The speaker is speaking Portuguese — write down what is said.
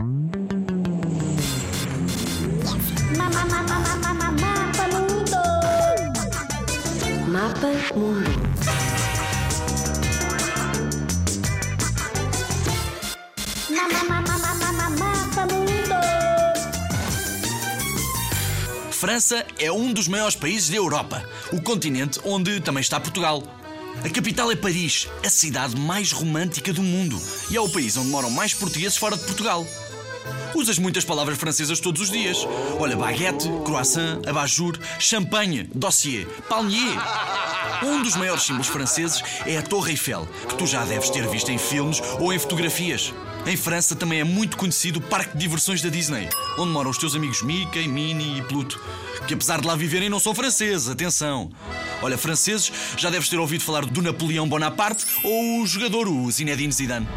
Mapa Mundo. Mapa Mundo. Mapa Mundo. França é um dos maiores países da Europa, o continente onde também está Portugal. A capital é Paris, a cidade mais romântica do mundo, e é o país onde moram mais portugueses fora de Portugal. Usas muitas palavras francesas todos os dias. Olha, baguette, croissant, abajur, champanhe, dossier, palmier. Um dos maiores símbolos franceses é a Torre Eiffel, que tu já deves ter visto em filmes ou em fotografias. Em França também é muito conhecido o parque de diversões da Disney, onde moram os teus amigos Mickey, Minnie e Pluto, que apesar de lá viverem não são franceses, atenção. Olha, franceses, já deves ter ouvido falar do Napoleão Bonaparte ou o jogador, o Zinedine Zidane.